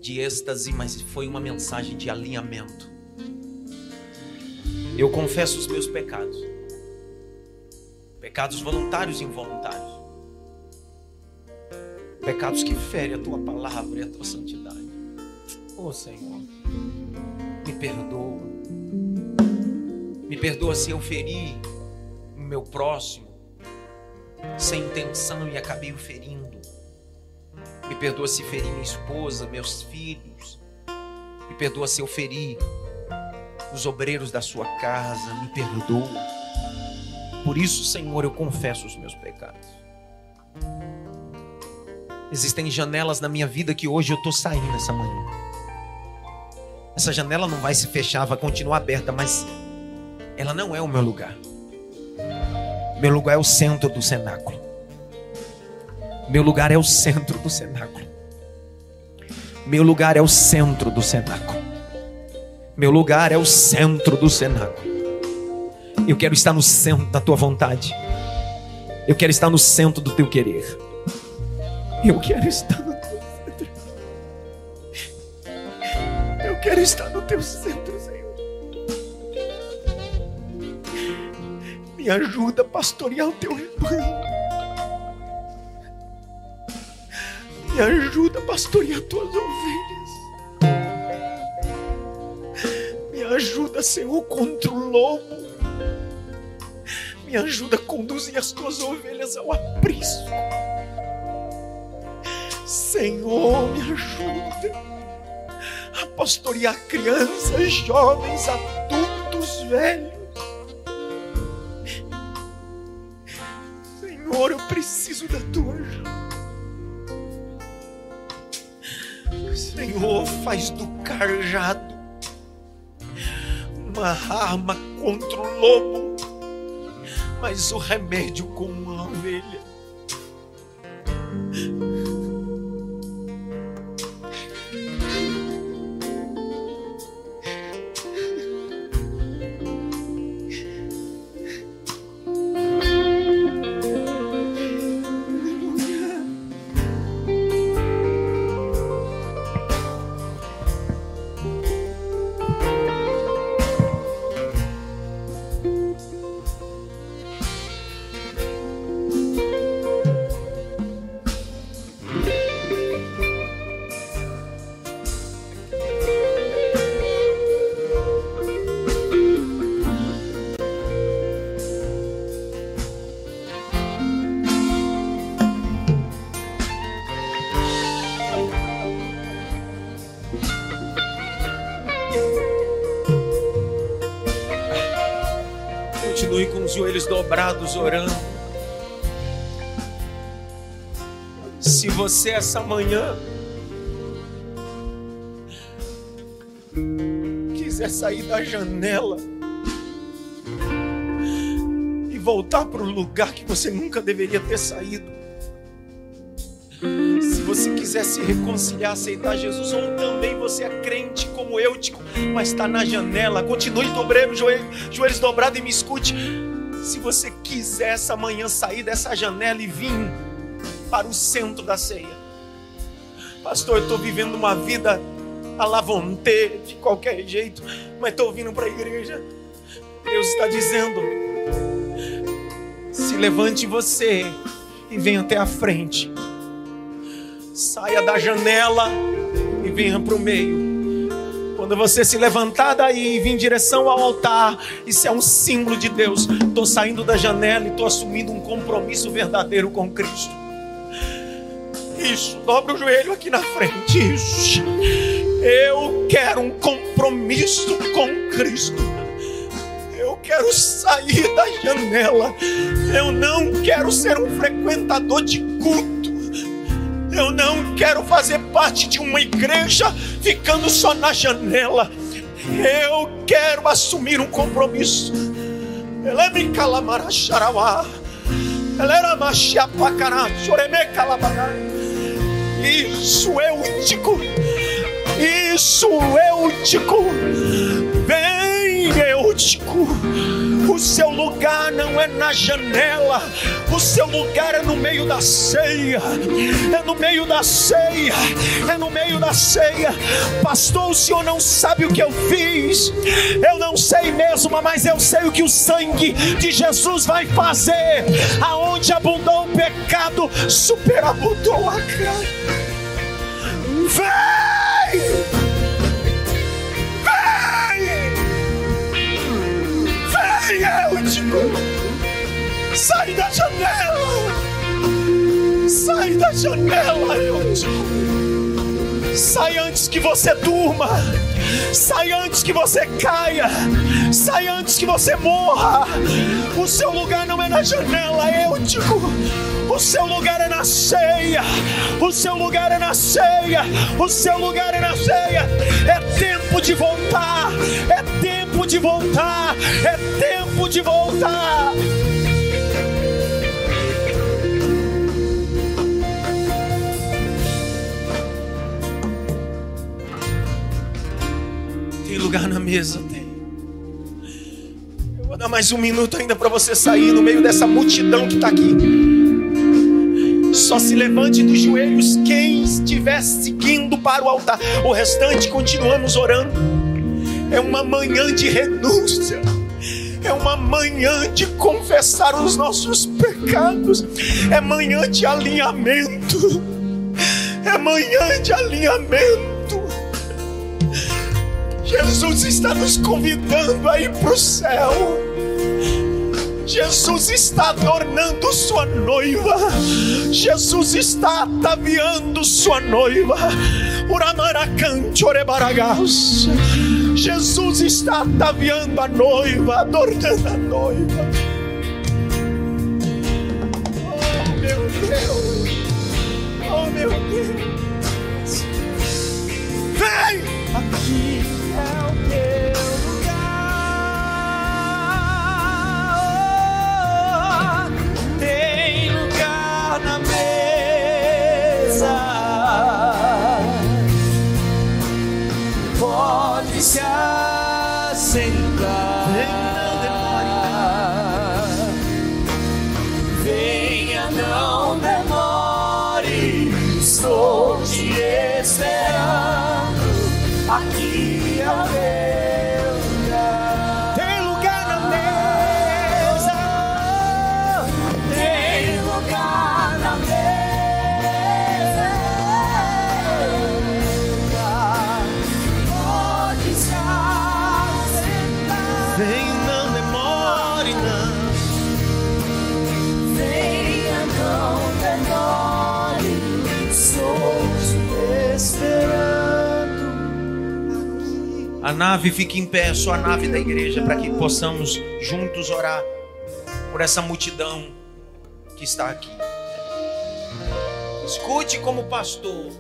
De êxtase, mas foi uma mensagem de alinhamento. Eu confesso os meus pecados, pecados voluntários e involuntários, pecados que ferem a tua palavra e a tua santidade. Oh Senhor, me perdoa. Me perdoa se eu feri o meu próximo sem intenção e acabei o ferindo. Me perdoa se feri minha esposa, meus filhos. Me perdoa se eu feri os obreiros da sua casa. Me perdoa. Por isso, Senhor, eu confesso os meus pecados. Existem janelas na minha vida que hoje eu estou saindo essa manhã. Essa janela não vai se fechar, vai continuar aberta, mas ela não é o meu lugar. Meu lugar é o centro do cenáculo. Meu lugar é o centro do cenáculo. Meu lugar é o centro do cenáculo. Meu lugar é o centro do cenáculo. Eu quero estar no centro da tua vontade. Eu quero estar no centro do teu querer. Eu quero estar no teu centro. Eu quero estar no teu centro, Senhor. Me ajuda a pastorear o teu rebanho. Me ajuda a pastorear tuas ovelhas. Me ajuda, Senhor, contra o lobo. Me ajuda a conduzir as tuas ovelhas ao aprisco. Senhor, me ajuda a pastorear crianças, jovens, adultos, velhos. Senhor, eu preciso da tua ajuda. Senhor, faz do cajado uma arma contra o lobo, mas o remédio com uma ovelha. Continue com os joelhos dobrados orando. Se você essa manhã quiser sair da janela e voltar para o lugar que você nunca deveria ter saído, se você quiser se reconciliar, aceitar Jesus, ou também você é crente eu, mas está na janela, continue dobrando joelhos, joelhos dobrados e me escute. Se você quiser essa manhã sair dessa janela e vir para o centro da ceia, pastor, eu estou vivendo uma vida à la vontade, de qualquer jeito, mas estou vindo para a igreja. Deus está dizendo: se levante você e venha até a frente. Saia da janela e venha para o meio. Quando você se levantar daí e vir em direção ao altar, isso é um símbolo de Deus. Estou saindo da janela e estou assumindo um compromisso verdadeiro com Cristo. Isso, dobra o joelho aqui na frente. Isso. Eu quero um compromisso com Cristo. Eu quero sair da janela. Eu não quero ser um frequentador de culto. Eu não quero fazer parte de uma igreja ficando só na janela. Eu quero assumir um compromisso. Ela me calamara xarauá. Ela era machia pacará. Choreme calabará. Isso é único. Isso é único. Vem, O seu lugar não é na janela, o seu lugar é no meio da ceia. É no meio da ceia, é no meio da ceia. Pastor, o senhor não sabe o que eu fiz. Eu não sei mesmo, mas eu sei o que o sangue de Jesus vai fazer. Aonde abundou o pecado, superabundou a graça. Vem! Sai da janela! Sai da janela, digo! Sai antes que você durma. Sai antes que você caia. Sai antes que você morra. O seu lugar não é na janela, Eutico. O seu lugar é na ceia. O seu lugar é na ceia. O seu lugar é na ceia. É tempo de voltar. É tempo de voltar. É tempo de voltar. Tem lugar na mesa, tem. Eu vou dar mais um minuto ainda para você sair no meio dessa multidão que está aqui. Só se levante dos joelhos quem estiver seguindo para o altar. O restante continuamos orando. É uma manhã de renúncia. É uma manhã de confessar os nossos pecados. É manhã de alinhamento. É manhã de alinhamento. Jesus está nos convidando a ir para o céu. Jesus está adornando sua noiva. Jesus está ataviando sua noiva. Jesus está ataviando a noiva, adornando a noiva. Nave fique em pé, só a nave da igreja, para que possamos juntos orar por essa multidão que está aqui. Escute como pastor.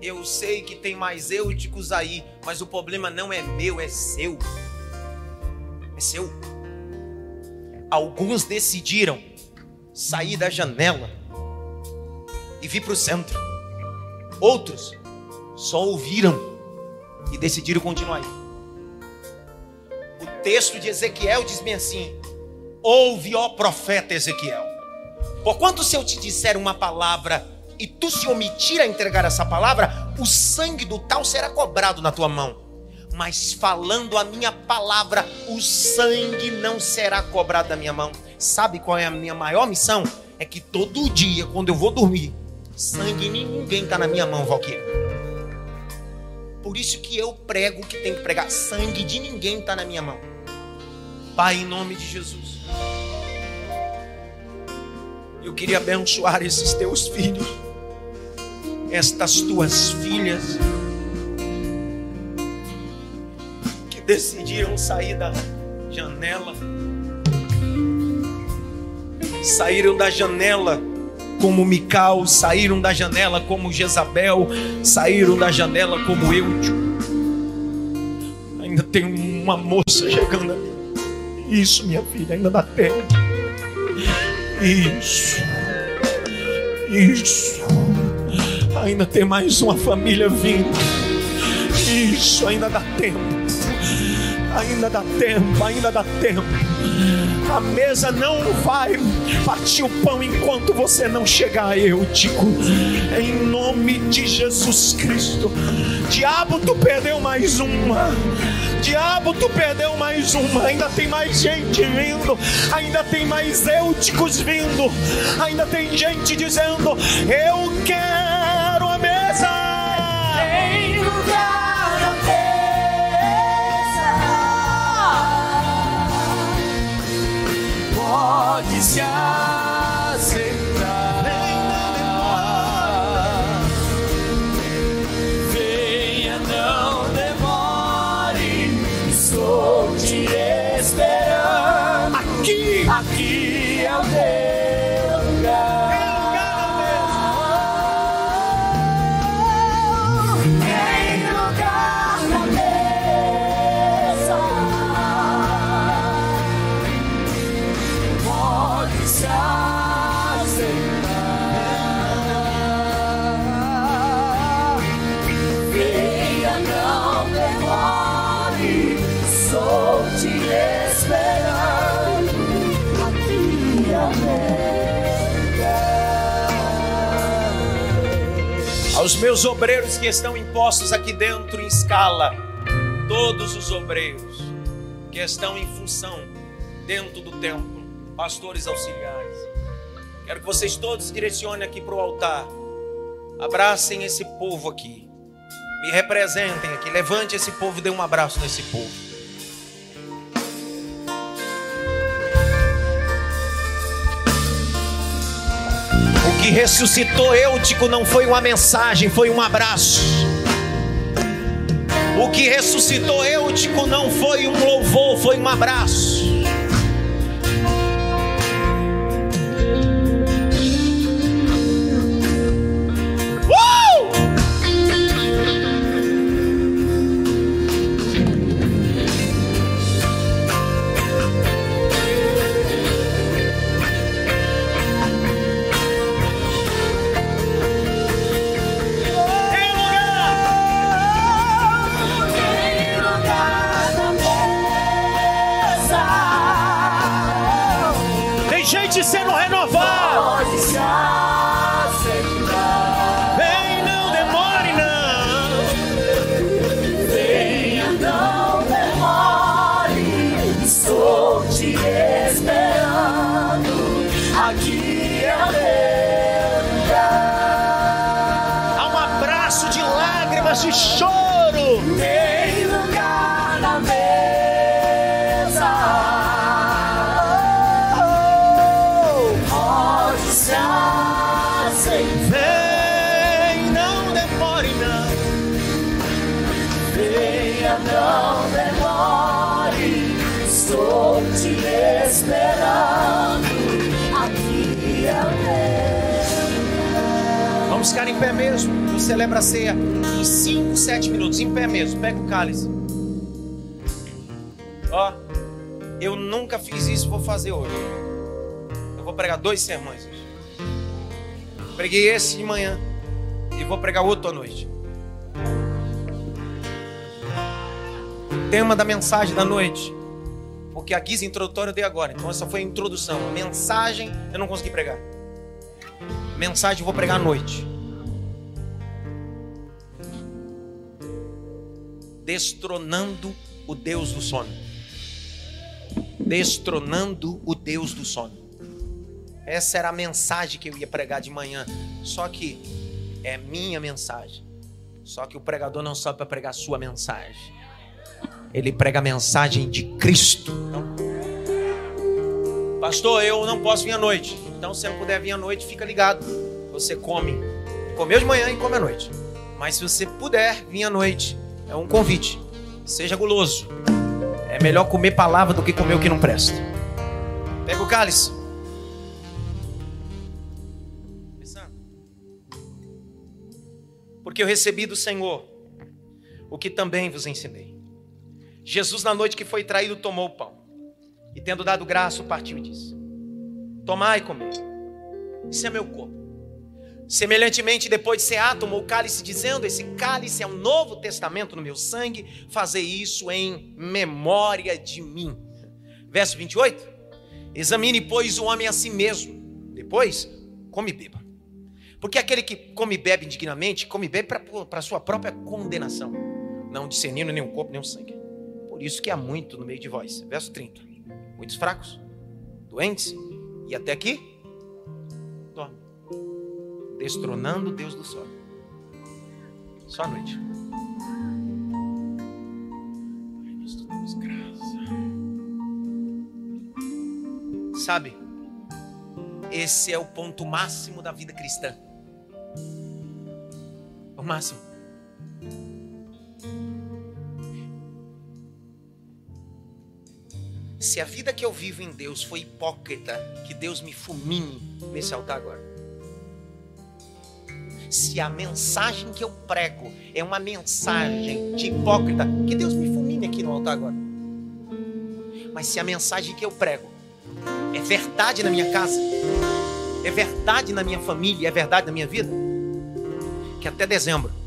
Eu sei que tem mais eúticos aí, mas o problema não é meu, é seu. É seu. Alguns decidiram sair da janela e vir para o centro. Outros só ouviram e decidiram continuar aí texto de Ezequiel diz bem assim: Ouve, ó profeta Ezequiel. Porquanto se eu te disser uma palavra e tu se omitir a entregar essa palavra, o sangue do tal será cobrado na tua mão. Mas falando a minha palavra, o sangue não será cobrado da minha mão. Sabe qual é a minha maior missão? É que todo dia, quando eu vou dormir, sangue ninguém está na minha mão, Valquíria. Por isso que eu prego que tem que pregar. Sangue de ninguém está na minha mão. Pai, em nome de Jesus. Eu queria abençoar esses teus filhos, estas tuas filhas, que decidiram sair da janela, saíram da janela como Mical, saíram da janela como Jezabel, saíram da janela como Eutio. Ainda tem uma moça chegando ali. Isso, minha filha, ainda dá tempo. Isso. Isso. Ainda tem mais uma família vindo. Isso, ainda dá tempo. Ainda dá tempo, ainda dá tempo. A mesa não vai partir o pão enquanto você não chegar, eu digo, em nome de Jesus Cristo. Diabo, tu perdeu mais uma. Diabo, tu perdeu mais uma. Ainda tem mais gente vindo. Ainda tem mais eúticos vindo. Ainda tem gente dizendo: Eu quero que estão impostos aqui dentro em escala, todos os obreiros que estão em função dentro do templo, pastores auxiliares. Quero que vocês todos direcionem aqui para o altar. Abracem esse povo aqui. Me representem aqui. Levante esse povo e dê um abraço nesse povo. Ressuscitou Eutico não foi uma mensagem, foi um abraço. O que ressuscitou Eutico não foi um louvor, foi um abraço. Celebra a ceia em 5, 7 minutos, em pé mesmo. Pega o cálice. Ó, eu nunca fiz isso, vou fazer hoje. Eu vou pregar dois sermões hoje. Preguei esse de manhã e vou pregar outro à noite. Tema da mensagem da noite. Porque a guisa introdutória eu dei agora. Então essa foi a introdução. Mensagem eu não consegui pregar. Mensagem eu vou pregar à noite. Destronando o Deus do sono. Destronando o Deus do sono. Essa era a mensagem que eu ia pregar de manhã. Só que é minha mensagem. Só que o pregador não sabe para pregar sua mensagem. Ele prega a mensagem de Cristo. Então, pastor, eu não posso vir à noite. Então, se não puder vir à noite, fica ligado. Você come. Comeu de manhã e come à noite. Mas se você puder vir à noite, é um convite. Seja guloso. É melhor comer palavra do que comer o que não presta. Pega o cálice. Porque eu recebi do Senhor o que também vos ensinei. Jesus, na noite que foi traído, tomou o pão. E tendo dado graça, partiu e disse: Tomai e comei. Isso é meu corpo Semelhantemente, depois de cear, tomou o cálice, dizendo: Esse cálice é um novo testamento no meu sangue, fazer isso em memória de mim. Verso 28. Examine, pois, o homem a si mesmo. Depois, come e beba. Porque aquele que come e bebe indignamente, come e bebe para sua própria condenação, não discernindo nem corpo, nem sangue. Por isso que há muito no meio de vós. Verso 30. Muitos fracos, doentes, e até aqui destronando o Deus do sol. Só a noite. Sabe, esse é o ponto máximo da vida cristã. O máximo. Se a vida que eu vivo em Deus foi hipócrita, que Deus me fulmine nesse altar agora se a mensagem que eu prego é uma mensagem de hipócrita, que Deus me fulmine aqui no altar agora. Mas se a mensagem que eu prego é verdade na minha casa, é verdade na minha família, é verdade na minha vida, que até dezembro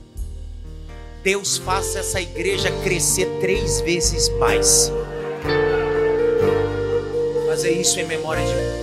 Deus faça essa igreja crescer três vezes mais. Fazer isso em memória de mim.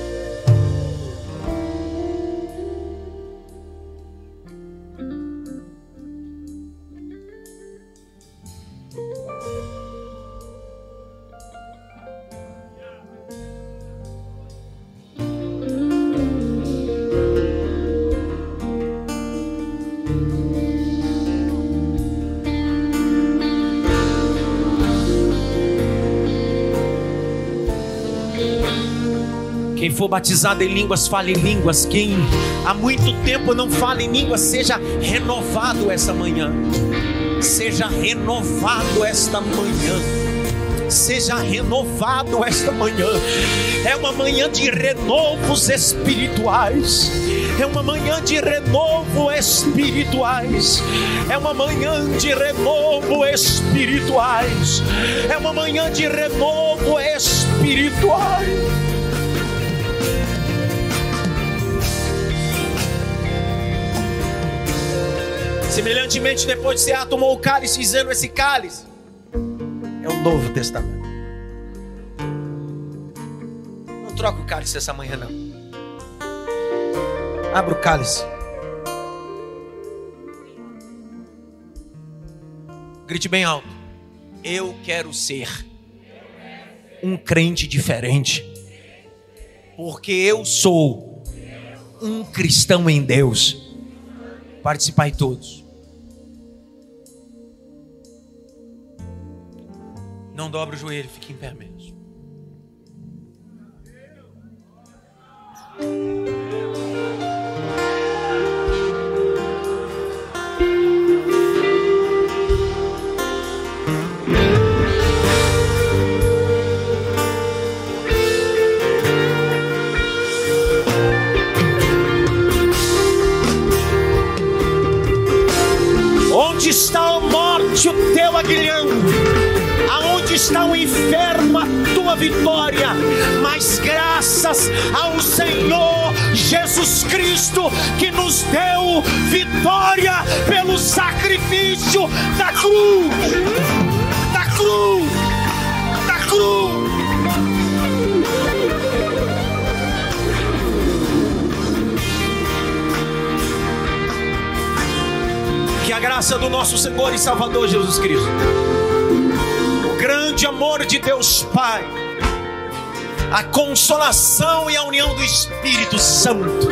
Batizado em línguas, fale em línguas. Quem há muito tempo não fala em línguas, seja renovado essa manhã. Seja renovado esta manhã. Seja renovado esta manhã. É uma manhã de renovos espirituais. É uma manhã de renovo espirituais. É uma manhã de renovo espirituais. É uma manhã de renovo espirituais. Semelhantemente, depois de Cear tomou o cálice, dizendo: Esse cálice é o Novo Testamento. Não troca o cálice essa manhã, não. Abra o cálice. Grite bem alto. Eu quero ser um crente diferente. Porque eu sou um cristão em Deus. Participai todos. Não dobre o joelho, fique em pé mesmo. Salvador Jesus Cristo. Grande amor de Deus Pai, a consolação e a união do Espírito Santo,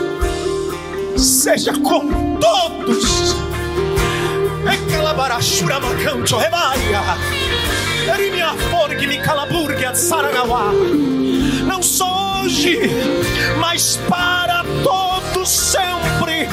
seja com todos. Não só hoje, mas para todos sempre